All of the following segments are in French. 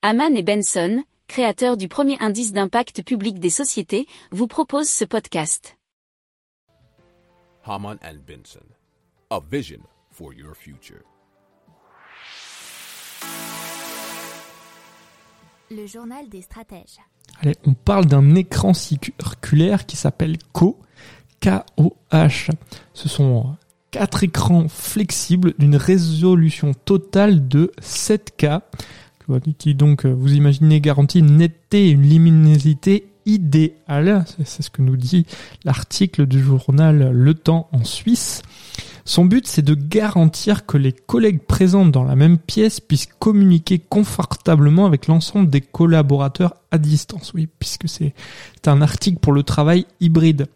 Haman et Benson, créateurs du premier indice d'impact public des sociétés, vous proposent ce podcast. Haman and Benson, a vision for your future. Le journal des stratèges. Allez, on parle d'un écran circulaire qui s'appelle Co, K-O-H. Ce sont quatre écrans flexibles d'une résolution totale de 7K qui donc, euh, vous imaginez, garantit une netteté et une luminosité idéale. C'est ce que nous dit l'article du journal Le Temps en Suisse. Son but, c'est de garantir que les collègues présents dans la même pièce puissent communiquer confortablement avec l'ensemble des collaborateurs à distance. Oui, puisque c'est un article pour le travail hybride.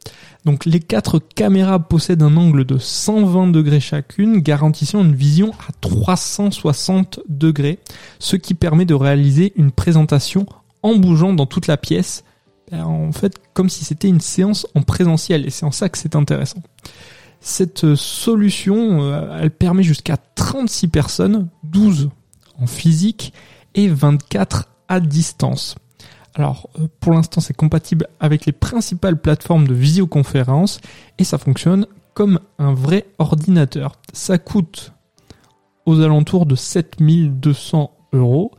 Donc les quatre caméras possèdent un angle de 120 degrés chacune, garantissant une vision à 360 degrés, ce qui permet de réaliser une présentation en bougeant dans toute la pièce, ben, en fait comme si c'était une séance en présentiel, et c'est en ça que c'est intéressant. Cette solution, euh, elle permet jusqu'à 36 personnes, 12 en physique et 24 à distance. Alors, euh, pour l'instant, c'est compatible avec les principales plateformes de visioconférence et ça fonctionne comme un vrai ordinateur. Ça coûte aux alentours de 7200 euros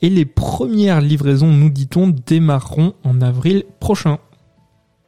et les premières livraisons, nous dit-on, démarreront en avril prochain.